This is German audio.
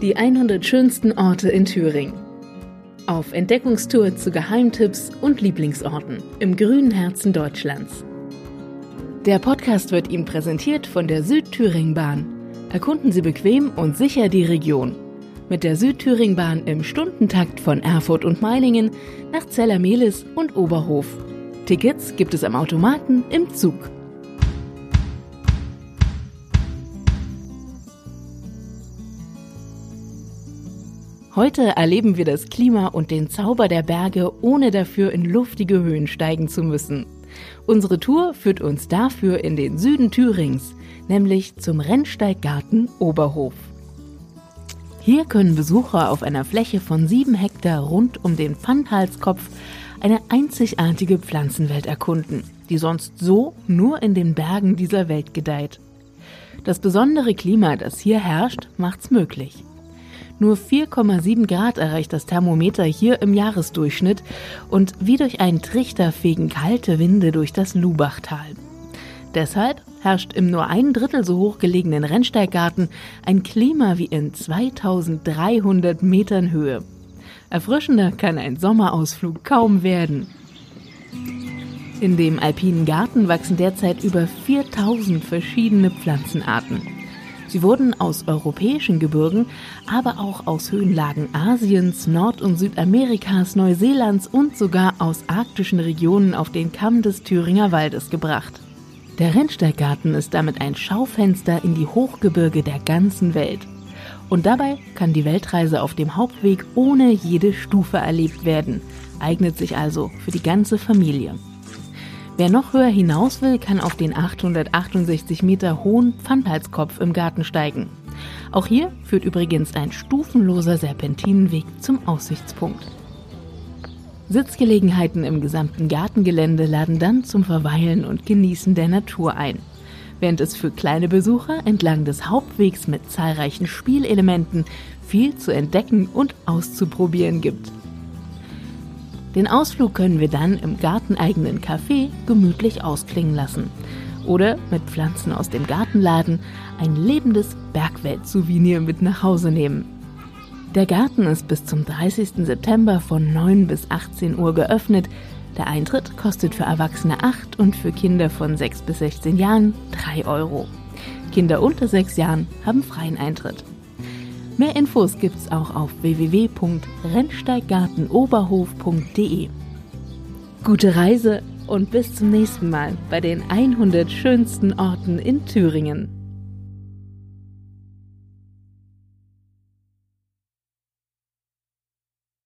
Die 100 schönsten Orte in Thüringen. Auf Entdeckungstour zu Geheimtipps und Lieblingsorten im grünen Herzen Deutschlands. Der Podcast wird Ihnen präsentiert von der Südthüringbahn. Erkunden Sie bequem und sicher die Region. Mit der Südthüringbahn im Stundentakt von Erfurt und Meilingen nach Zellermehlis und Oberhof. Tickets gibt es am Automaten im Zug. Heute erleben wir das Klima und den Zauber der Berge, ohne dafür in luftige Höhen steigen zu müssen. Unsere Tour führt uns dafür in den Süden Thürings, nämlich zum Rennsteiggarten Oberhof. Hier können Besucher auf einer Fläche von sieben Hektar rund um den Pfandhalskopf eine einzigartige Pflanzenwelt erkunden, die sonst so nur in den Bergen dieser Welt gedeiht. Das besondere Klima, das hier herrscht, macht's möglich. Nur 4,7 Grad erreicht das Thermometer hier im Jahresdurchschnitt und wie durch einen Trichter fegen kalte Winde durch das Lubachtal. Deshalb herrscht im nur ein Drittel so hoch gelegenen Rennsteiggarten ein Klima wie in 2300 Metern Höhe. Erfrischender kann ein Sommerausflug kaum werden. In dem alpinen Garten wachsen derzeit über 4000 verschiedene Pflanzenarten. Sie wurden aus europäischen Gebirgen, aber auch aus Höhenlagen Asiens, Nord- und Südamerikas, Neuseelands und sogar aus arktischen Regionen auf den Kamm des Thüringer Waldes gebracht. Der Rennsteiggarten ist damit ein Schaufenster in die Hochgebirge der ganzen Welt. Und dabei kann die Weltreise auf dem Hauptweg ohne jede Stufe erlebt werden, eignet sich also für die ganze Familie. Wer noch höher hinaus will, kann auf den 868 Meter hohen Pfandhalskopf im Garten steigen. Auch hier führt übrigens ein stufenloser Serpentinenweg zum Aussichtspunkt. Sitzgelegenheiten im gesamten Gartengelände laden dann zum Verweilen und Genießen der Natur ein. Während es für kleine Besucher entlang des Hauptwegs mit zahlreichen Spielelementen viel zu entdecken und auszuprobieren gibt. Den Ausflug können wir dann im garteneigenen Café gemütlich ausklingen lassen. Oder mit Pflanzen aus dem Gartenladen ein lebendes Bergwelt-Souvenir mit nach Hause nehmen. Der Garten ist bis zum 30. September von 9 bis 18 Uhr geöffnet. Der Eintritt kostet für Erwachsene 8 und für Kinder von 6 bis 16 Jahren 3 Euro. Kinder unter 6 Jahren haben freien Eintritt. Mehr Infos gibt's auch auf www.rennsteiggartenoberhof.de. Gute Reise und bis zum nächsten Mal bei den 100 schönsten Orten in Thüringen.